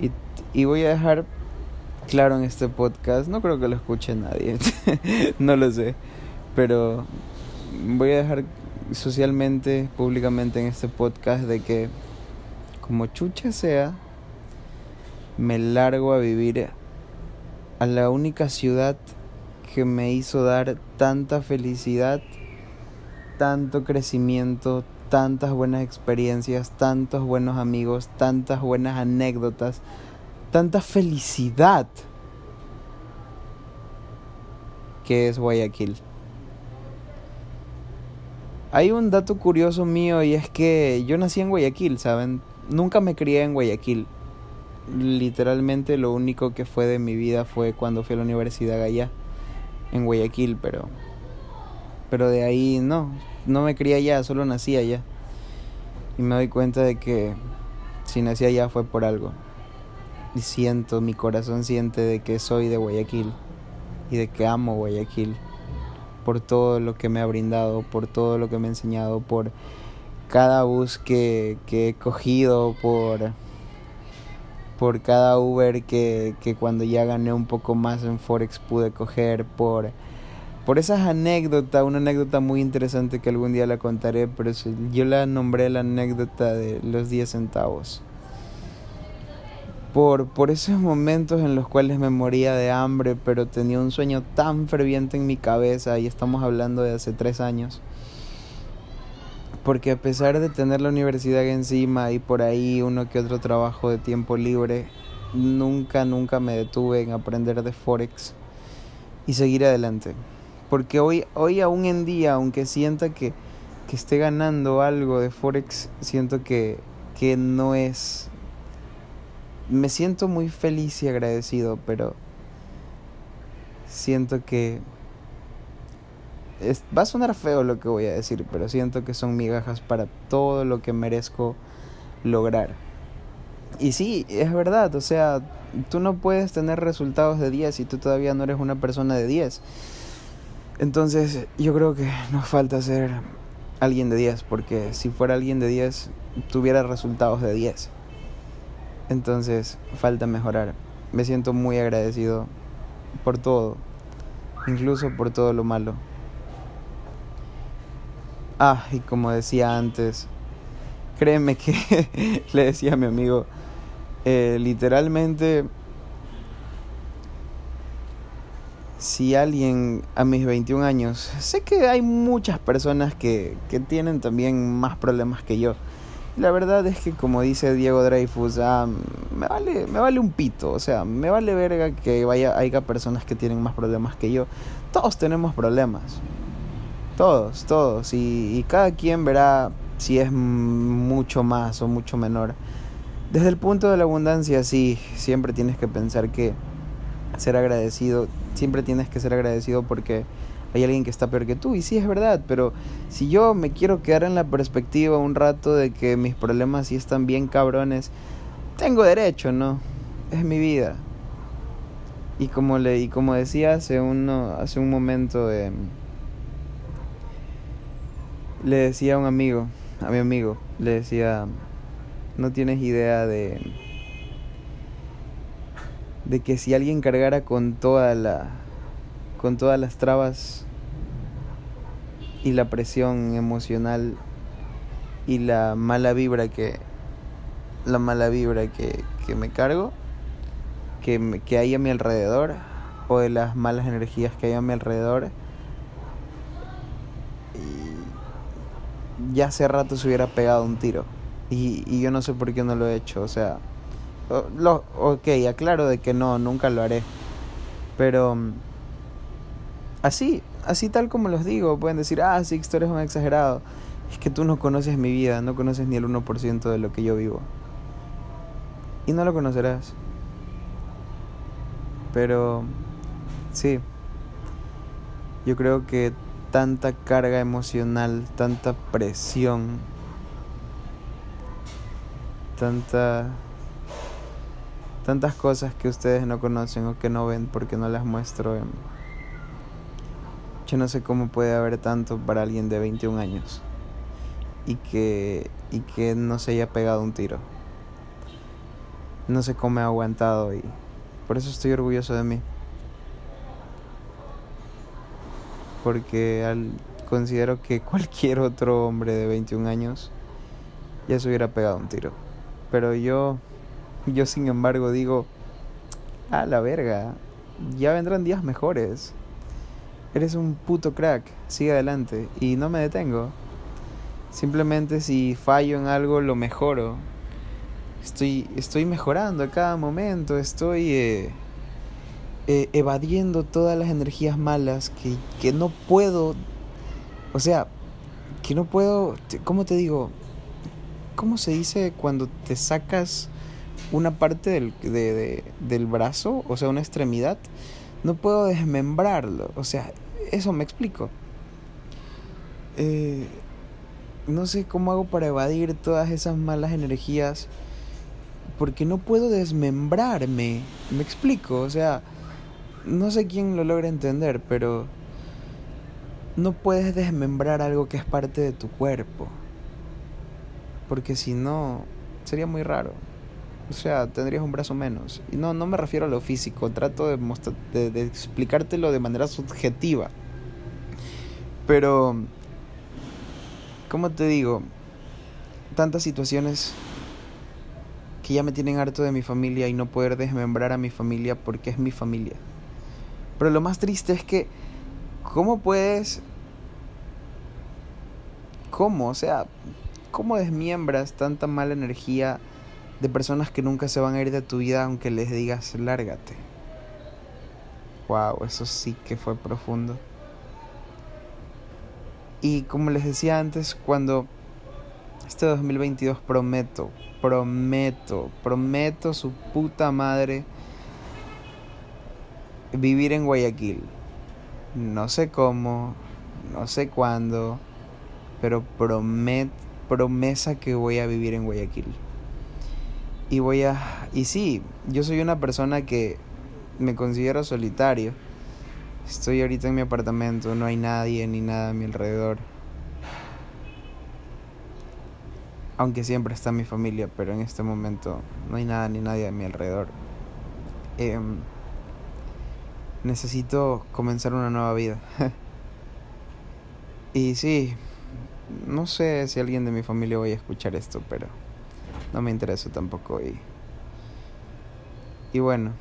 Y, y voy a dejar claro en este podcast, no creo que lo escuche nadie, no lo sé, pero voy a dejar socialmente, públicamente en este podcast de que como chucha sea, me largo a vivir a la única ciudad que me hizo dar tanta felicidad, tanto crecimiento, tantas buenas experiencias, tantos buenos amigos, tantas buenas anécdotas, tanta felicidad que es Guayaquil. Hay un dato curioso mío y es que yo nací en Guayaquil, ¿saben? Nunca me crié en Guayaquil. Literalmente lo único que fue de mi vida fue cuando fui a la universidad allá en Guayaquil, pero pero de ahí no, no me crié allá, solo nací allá. Y me doy cuenta de que si nací allá fue por algo. Y siento, mi corazón siente de que soy de Guayaquil y de que amo Guayaquil por todo lo que me ha brindado, por todo lo que me ha enseñado, por cada bus que, que he cogido, por por cada Uber que, que cuando ya gané un poco más en Forex pude coger, por, por esas anécdotas, una anécdota muy interesante que algún día la contaré, pero yo la nombré la anécdota de los 10 centavos. por, por esos momentos en los cuales me moría de hambre, pero tenía un sueño tan ferviente en mi cabeza, y estamos hablando de hace tres años. Porque a pesar de tener la universidad encima y por ahí uno que otro trabajo de tiempo libre, nunca, nunca me detuve en aprender de Forex y seguir adelante. Porque hoy, hoy aún en día, aunque sienta que, que esté ganando algo de Forex, siento que, que no es... Me siento muy feliz y agradecido, pero siento que... Es, va a sonar feo lo que voy a decir, pero siento que son migajas para todo lo que merezco lograr. Y sí, es verdad, o sea, tú no puedes tener resultados de 10 si tú todavía no eres una persona de 10. Entonces, yo creo que nos falta ser alguien de 10, porque si fuera alguien de 10, tuviera resultados de 10. Entonces, falta mejorar. Me siento muy agradecido por todo, incluso por todo lo malo. Ah, y como decía antes, créeme que le decía a mi amigo, eh, literalmente, si alguien a mis 21 años, sé que hay muchas personas que, que tienen también más problemas que yo. La verdad es que como dice Diego Dreyfus, ah, me vale, me vale un pito, o sea, me vale verga que vaya, haya personas que tienen más problemas que yo. Todos tenemos problemas. Todos, todos. Y, y cada quien verá si es mucho más o mucho menor. Desde el punto de la abundancia, sí, siempre tienes que pensar que ser agradecido, siempre tienes que ser agradecido porque hay alguien que está peor que tú. Y sí es verdad, pero si yo me quiero quedar en la perspectiva un rato de que mis problemas sí están bien cabrones, tengo derecho, ¿no? Es mi vida. Y como le y como decía hace uno hace un momento eh, le decía a un amigo, a mi amigo, le decía no tienes idea de de que si alguien cargara con toda la con todas las trabas y la presión emocional y la mala vibra que la mala vibra que, que me cargo que, que hay a mi alrededor o de las malas energías que hay a mi alrededor y ya hace rato se hubiera pegado un tiro y, y yo no sé por qué no lo he hecho. O sea, lo, ok, aclaro de que no, nunca lo haré. Pero mm, así, así tal como los digo, pueden decir, ah, sí, tú eres un exagerado. Es que tú no conoces mi vida, no conoces ni el 1% de lo que yo vivo. Y no lo conocerás. Pero, sí, yo creo que tanta carga emocional, tanta presión, tanta tantas cosas que ustedes no conocen o que no ven porque no las muestro. Yo no sé cómo puede haber tanto para alguien de 21 años y que y que no se haya pegado un tiro. No sé cómo he aguantado y por eso estoy orgulloso de mí. Porque al, considero que cualquier otro hombre de 21 años ya se hubiera pegado un tiro. Pero yo, yo sin embargo digo, a la verga, ya vendrán días mejores. Eres un puto crack, sigue adelante y no me detengo. Simplemente si fallo en algo lo mejoro. Estoy, estoy mejorando a cada momento, estoy eh, eh, evadiendo todas las energías malas que, que no puedo, o sea, que no puedo, ¿cómo te digo? ¿Cómo se dice cuando te sacas una parte del, de, del brazo, o sea, una extremidad? No puedo desmembrarlo, o sea, eso me explico. Eh, no sé cómo hago para evadir todas esas malas energías, porque no puedo desmembrarme, me explico, o sea, no sé quién lo logra entender, pero no puedes desmembrar algo que es parte de tu cuerpo. Porque si no, sería muy raro. O sea, tendrías un brazo menos. No, no me refiero a lo físico, trato de, de, de explicártelo de manera subjetiva. Pero, ¿cómo te digo? Tantas situaciones que ya me tienen harto de mi familia y no poder desmembrar a mi familia porque es mi familia. Pero lo más triste es que, ¿cómo puedes... ¿Cómo? O sea, ¿cómo desmiembras tanta mala energía de personas que nunca se van a ir de tu vida aunque les digas lárgate? Wow, eso sí que fue profundo. Y como les decía antes, cuando este 2022 prometo, prometo, prometo su puta madre vivir en Guayaquil. No sé cómo, no sé cuándo, pero promet, promesa que voy a vivir en Guayaquil. Y voy a... Y sí, yo soy una persona que me considero solitario. Estoy ahorita en mi apartamento, no hay nadie ni nada a mi alrededor. Aunque siempre está mi familia, pero en este momento no hay nada ni nadie a mi alrededor. Eh, necesito comenzar una nueva vida. y sí, no sé si alguien de mi familia vaya a escuchar esto, pero no me interesa tampoco. Y, y bueno,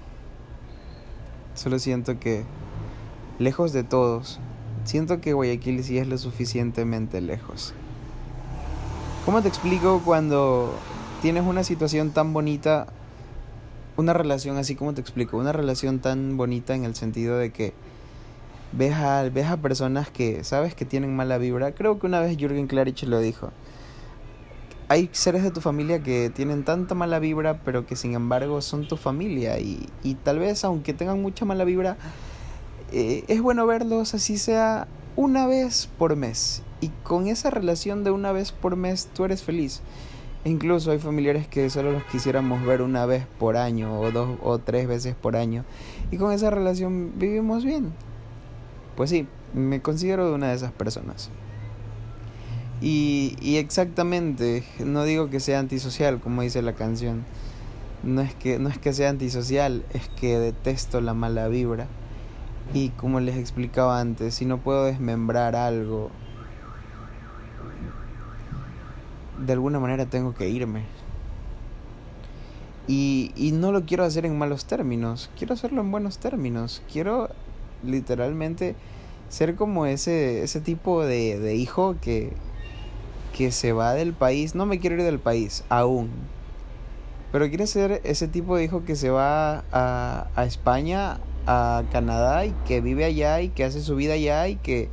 solo siento que, lejos de todos, siento que Guayaquil sí es lo suficientemente lejos. ¿Cómo te explico cuando tienes una situación tan bonita una relación así como te explico, una relación tan bonita en el sentido de que ves a, ves a personas que sabes que tienen mala vibra. Creo que una vez Jürgen Klarich lo dijo. Hay seres de tu familia que tienen tanta mala vibra, pero que sin embargo son tu familia. Y, y tal vez, aunque tengan mucha mala vibra, eh, es bueno verlos así sea una vez por mes. Y con esa relación de una vez por mes, tú eres feliz. Incluso hay familiares que solo los quisiéramos ver una vez por año o dos o tres veces por año. Y con esa relación vivimos bien. Pues sí, me considero una de esas personas. Y, y exactamente, no digo que sea antisocial, como dice la canción. No es, que, no es que sea antisocial, es que detesto la mala vibra. Y como les explicaba antes, si no puedo desmembrar algo de alguna manera tengo que irme. Y, y no lo quiero hacer en malos términos, quiero hacerlo en buenos términos. Quiero literalmente ser como ese, ese tipo de, de hijo que, que se va del país. No me quiero ir del país, aún. Pero quiero ser ese tipo de hijo que se va a, a España, a Canadá y que vive allá y que hace su vida allá y que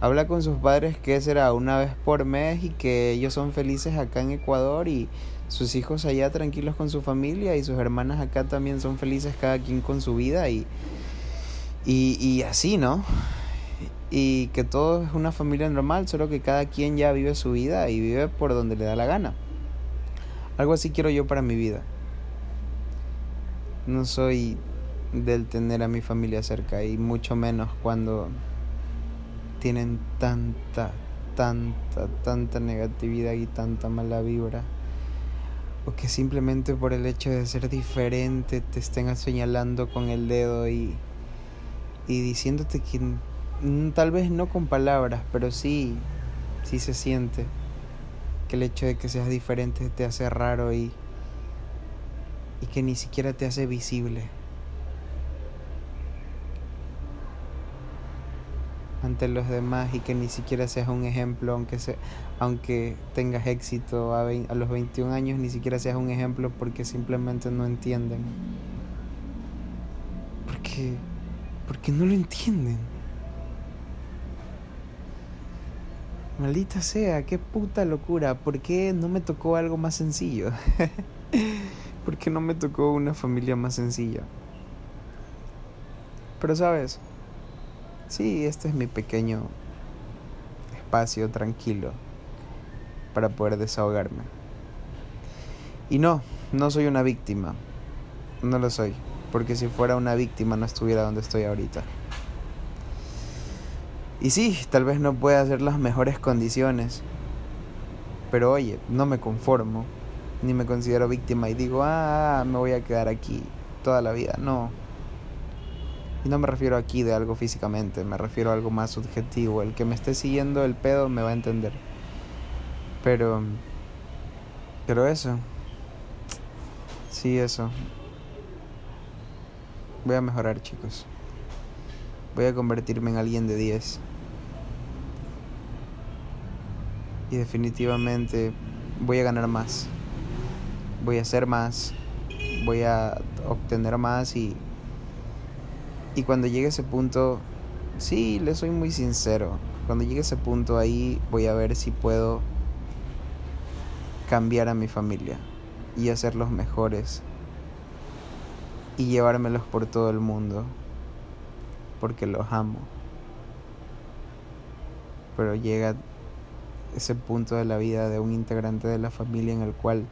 habla con sus padres que será una vez por mes y que ellos son felices acá en Ecuador y sus hijos allá tranquilos con su familia y sus hermanas acá también son felices cada quien con su vida y, y, y así, ¿no? Y que todo es una familia normal, solo que cada quien ya vive su vida y vive por donde le da la gana. Algo así quiero yo para mi vida. No soy del tener a mi familia cerca y mucho menos cuando tienen tanta, tanta, tanta negatividad y tanta mala vibra. O que simplemente por el hecho de ser diferente te estén señalando con el dedo y, y diciéndote que tal vez no con palabras, pero sí, sí se siente que el hecho de que seas diferente te hace raro y, y que ni siquiera te hace visible. ante los demás y que ni siquiera seas un ejemplo, aunque, se, aunque tengas éxito a, a los 21 años, ni siquiera seas un ejemplo porque simplemente no entienden. Porque, porque no lo entienden. Maldita sea, qué puta locura. ¿Por qué no me tocó algo más sencillo? ¿Por qué no me tocó una familia más sencilla? Pero sabes, Sí, este es mi pequeño espacio tranquilo para poder desahogarme. Y no, no soy una víctima. No lo soy. Porque si fuera una víctima no estuviera donde estoy ahorita. Y sí, tal vez no pueda hacer las mejores condiciones. Pero oye, no me conformo. Ni me considero víctima y digo, ah, me voy a quedar aquí toda la vida. No, y no me refiero aquí de algo físicamente, me refiero a algo más subjetivo. El que me esté siguiendo el pedo me va a entender. Pero... Pero eso. Sí, eso. Voy a mejorar, chicos. Voy a convertirme en alguien de 10. Y definitivamente voy a ganar más. Voy a hacer más. Voy a obtener más y... Y cuando llegue ese punto, sí, le soy muy sincero. Cuando llegue ese punto ahí voy a ver si puedo cambiar a mi familia y hacerlos mejores y llevármelos por todo el mundo porque los amo. Pero llega ese punto de la vida de un integrante de la familia en el cual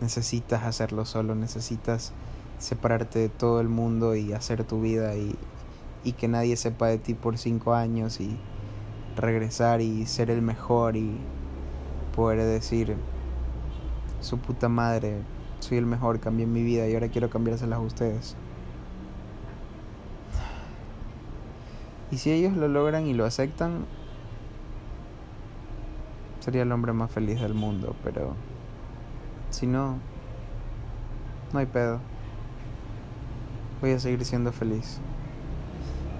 necesitas hacerlo solo, necesitas separarte de todo el mundo y hacer tu vida y, y que nadie sepa de ti por cinco años y regresar y ser el mejor y poder decir su puta madre, soy el mejor, cambié mi vida y ahora quiero cambiárselas a ustedes. Y si ellos lo logran y lo aceptan, sería el hombre más feliz del mundo, pero si no, no hay pedo. Voy a seguir siendo feliz.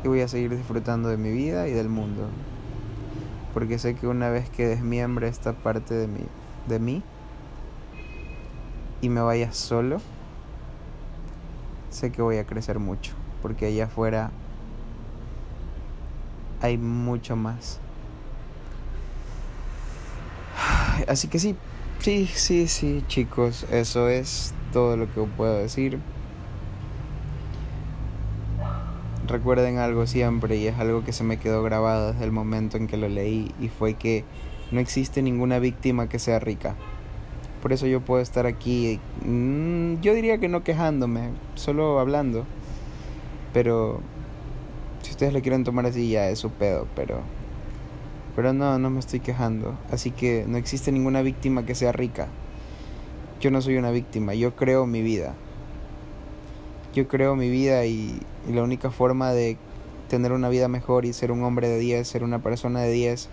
Y voy a seguir disfrutando de mi vida y del mundo. Porque sé que una vez que desmiembre esta parte de mí, y me vaya solo, sé que voy a crecer mucho. Porque allá afuera hay mucho más. Así que sí, sí, sí, sí, chicos, eso es todo lo que puedo decir. Recuerden algo siempre y es algo que se me quedó grabado desde el momento en que lo leí y fue que no existe ninguna víctima que sea rica. Por eso yo puedo estar aquí, mmm, yo diría que no quejándome, solo hablando. Pero si ustedes lo quieren tomar así ya es su pedo, pero pero no, no me estoy quejando. Así que no existe ninguna víctima que sea rica. Yo no soy una víctima, yo creo mi vida. Yo creo mi vida y, y la única forma de tener una vida mejor y ser un hombre de 10, ser una persona de 10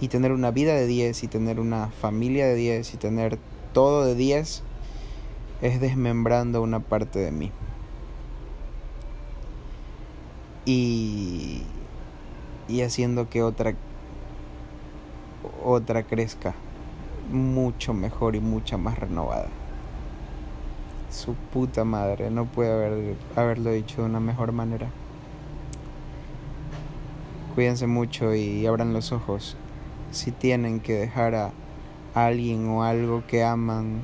y tener una vida de 10 y tener una familia de 10 y tener todo de 10 es desmembrando una parte de mí. Y, y haciendo que otra otra crezca mucho mejor y mucha más renovada. Su puta madre, no puede haber, haberlo dicho de una mejor manera. Cuídense mucho y abran los ojos. Si tienen que dejar a, alguien o algo que aman,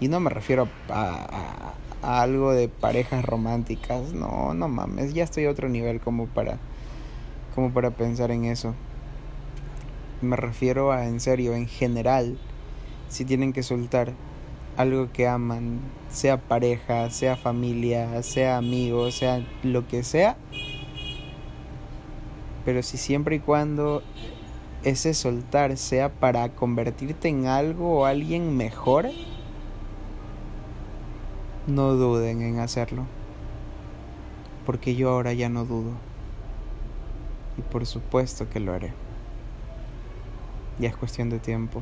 y no me refiero a, a, algo de parejas románticas, no, no mames, ya estoy a otro nivel como para, como para pensar en eso. Me refiero a, en serio, en general, si tienen que soltar algo que aman, sea pareja, sea familia, sea amigo, sea lo que sea, pero si siempre y cuando ese soltar sea para convertirte en algo o alguien mejor, no duden en hacerlo. Porque yo ahora ya no dudo. Y por supuesto que lo haré. Ya es cuestión de tiempo.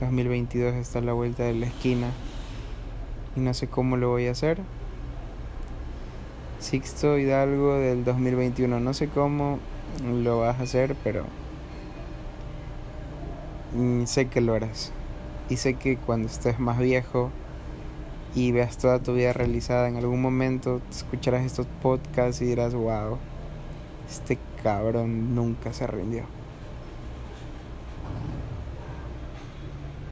2022 está a la vuelta de la esquina. Y no sé cómo lo voy a hacer. Sixto Hidalgo del 2021. No sé cómo lo vas a hacer, pero sé que lo harás. Y sé que cuando estés más viejo y veas toda tu vida realizada, en algún momento escucharás estos podcasts y dirás, wow, este cabrón nunca se rindió.